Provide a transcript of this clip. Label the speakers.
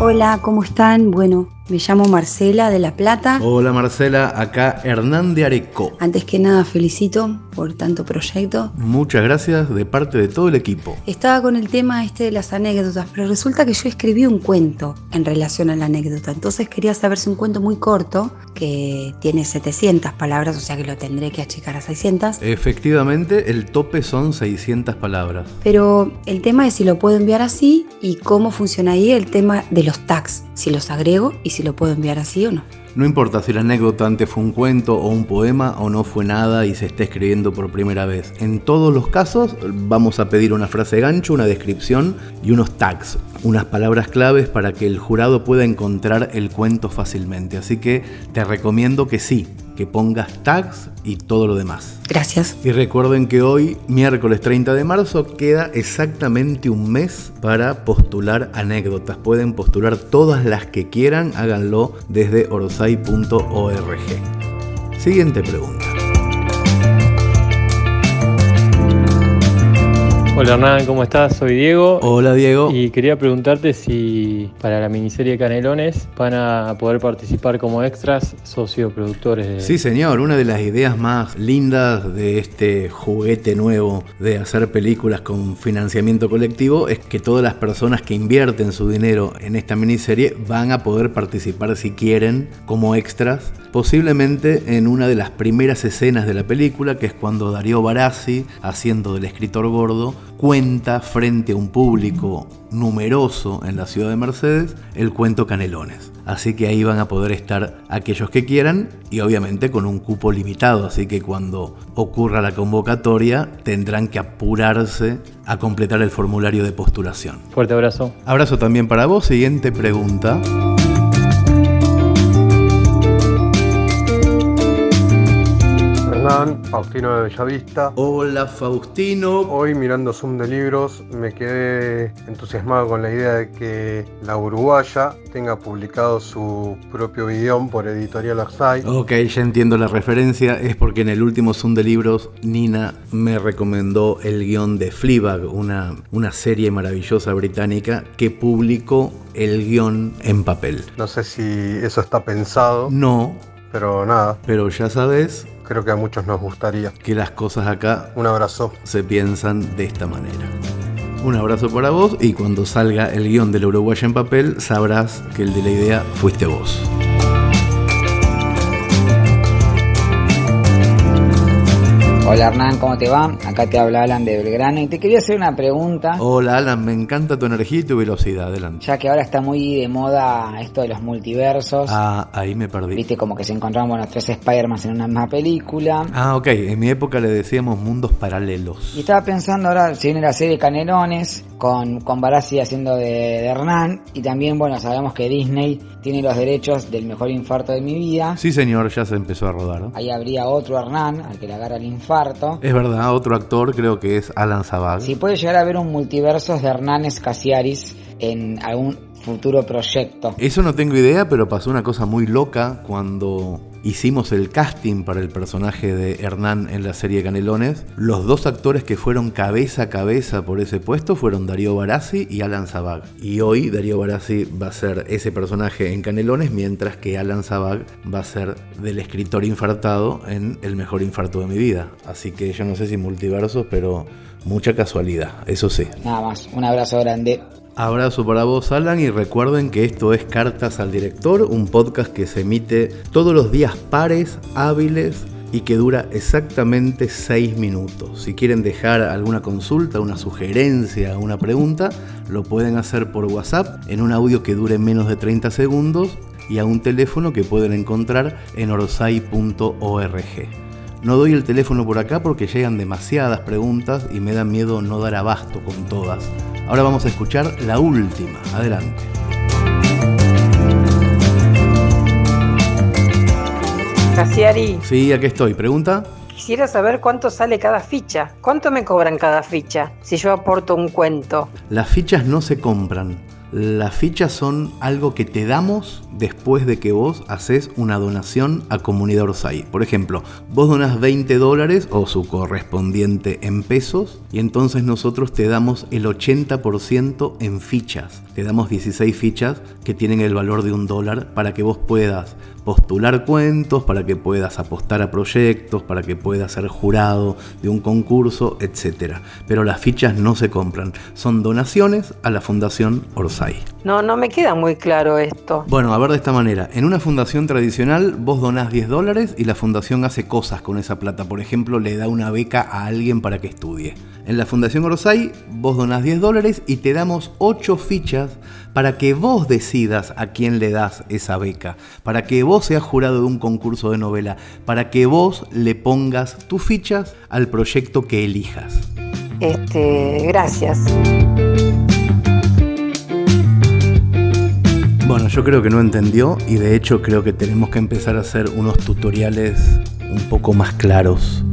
Speaker 1: Hola, ¿cómo están? Bueno, me llamo Marcela de La Plata.
Speaker 2: Hola Marcela, acá Hernán de Areco.
Speaker 1: Antes que nada, felicito por tanto proyecto.
Speaker 2: Muchas gracias de parte de todo el equipo.
Speaker 1: Estaba con el tema este de las anécdotas, pero resulta que yo escribí un cuento en relación a la anécdota. Entonces quería saber si un cuento muy corto, que tiene 700 palabras, o sea que lo tendré que achicar a 600.
Speaker 2: Efectivamente, el tope son 600 palabras.
Speaker 1: Pero el tema es si lo puedo enviar así y cómo funciona ahí el tema de los tags, si los agrego y si si lo puedo enviar así o no.
Speaker 2: No importa si la anécdota antes fue un cuento o un poema o no fue nada y se está escribiendo por primera vez. En todos los casos vamos a pedir una frase gancho, una descripción y unos tags, unas palabras claves para que el jurado pueda encontrar el cuento fácilmente. Así que te recomiendo que sí, que pongas tags y todo lo demás.
Speaker 1: Gracias.
Speaker 2: Y recuerden que hoy, miércoles 30 de marzo, queda exactamente un mes para postular anécdotas. Pueden postular todas las que quieran, háganlo desde orsay.org. Siguiente pregunta.
Speaker 3: Hola Hernán, ¿cómo estás? Soy Diego.
Speaker 2: Hola Diego.
Speaker 3: Y quería preguntarte si para la miniserie Canelones van a poder participar como extras socioproductores. De...
Speaker 2: Sí señor, una de las ideas más lindas de este juguete nuevo de hacer películas con financiamiento colectivo es que todas las personas que invierten su dinero en esta miniserie van a poder participar si quieren como extras posiblemente en una de las primeras escenas de la película, que es cuando Darío Barassi, haciendo del escritor gordo, cuenta frente a un público numeroso en la ciudad de Mercedes el cuento Canelones. Así que ahí van a poder estar aquellos que quieran y obviamente con un cupo limitado, así que cuando ocurra la convocatoria tendrán que apurarse a completar el formulario de postulación.
Speaker 3: Fuerte abrazo.
Speaker 2: Abrazo también para vos. Siguiente pregunta.
Speaker 4: Faustino de Bellavista.
Speaker 2: Hola Faustino.
Speaker 4: Hoy mirando Zoom de libros me quedé entusiasmado con la idea de que la uruguaya tenga publicado su propio guion por Editorial Arsay.
Speaker 2: Ok, ya entiendo la referencia. Es porque en el último Zoom de libros Nina me recomendó el guion de Fleabag, una, una serie maravillosa británica que publicó el guion en papel.
Speaker 4: No sé si eso está pensado.
Speaker 2: No.
Speaker 4: Pero nada.
Speaker 2: Pero ya sabes,
Speaker 4: creo que a muchos nos gustaría.
Speaker 2: Que las cosas acá
Speaker 4: un abrazo.
Speaker 2: se piensan de esta manera. Un abrazo para vos y cuando salga el guion del Uruguay en papel sabrás que el de la idea fuiste vos.
Speaker 5: Hola Hernán, ¿cómo te va? Acá te habla Alan de Belgrano y te quería hacer una pregunta.
Speaker 2: Hola Alan, me encanta tu energía y tu velocidad, adelante.
Speaker 5: Ya que ahora está muy de moda esto de los multiversos.
Speaker 2: Ah, ahí me perdí.
Speaker 5: Viste como que se encontraban los tres Spider-Man en una misma película.
Speaker 2: Ah, ok, en mi época le decíamos mundos paralelos.
Speaker 5: Y estaba pensando ahora, si viene la serie Canelones, con, con Barassi haciendo de, de Hernán, y también, bueno, sabemos que Disney tiene los derechos del mejor infarto de mi vida.
Speaker 2: Sí señor, ya se empezó a rodar.
Speaker 5: Ahí habría otro Hernán, al que le agarra el infarto
Speaker 2: es verdad, otro actor creo que es Alan Zabag.
Speaker 5: Si puede llegar a haber un multiverso de Hernández Casiaris en algún futuro proyecto.
Speaker 2: Eso no tengo idea, pero pasó una cosa muy loca cuando hicimos el casting para el personaje de Hernán en la serie Canelones. Los dos actores que fueron cabeza a cabeza por ese puesto fueron Darío Barassi y Alan Zabag. Y hoy Darío Barassi va a ser ese personaje en Canelones, mientras que Alan Zabag va a ser del escritor infartado en El mejor infarto de mi vida. Así que yo no sé si multiversos, pero mucha casualidad, eso sí.
Speaker 5: Nada más, un abrazo grande.
Speaker 2: Abrazo para vos, Alan, y recuerden que esto es Cartas al Director, un podcast que se emite todos los días pares, hábiles y que dura exactamente 6 minutos. Si quieren dejar alguna consulta, una sugerencia, una pregunta, lo pueden hacer por WhatsApp en un audio que dure menos de 30 segundos y a un teléfono que pueden encontrar en orsay.org. No doy el teléfono por acá porque llegan demasiadas preguntas y me da miedo no dar abasto con todas. Ahora vamos a escuchar la última. Adelante.
Speaker 6: Casiari.
Speaker 2: Sí, aquí estoy. ¿Pregunta?
Speaker 6: Quisiera saber cuánto sale cada ficha. ¿Cuánto me cobran cada ficha si yo aporto un cuento?
Speaker 2: Las fichas no se compran. Las fichas son algo que te damos después de que vos haces una donación a Comunidad Orsay. Por ejemplo, vos donás 20 dólares o su correspondiente en pesos y entonces nosotros te damos el 80% en fichas. Te damos 16 fichas que tienen el valor de un dólar para que vos puedas postular cuentos, para que puedas apostar a proyectos, para que puedas ser jurado de un concurso, etc. Pero las fichas no se compran, son donaciones a la Fundación Orsay.
Speaker 6: No, no me queda muy claro esto.
Speaker 2: Bueno, a ver de esta manera, en una fundación tradicional vos donás 10 dólares y la fundación hace cosas con esa plata, por ejemplo, le da una beca a alguien para que estudie. En la Fundación Orsay vos donás 10 dólares y te damos 8 fichas para que vos decidas a quién le das esa beca, para que vos seas jurado de un concurso de novela, para que vos le pongas tus fichas al proyecto que elijas.
Speaker 6: Este, gracias.
Speaker 2: Bueno, yo creo que no entendió y de hecho creo que tenemos que empezar a hacer unos tutoriales un poco más claros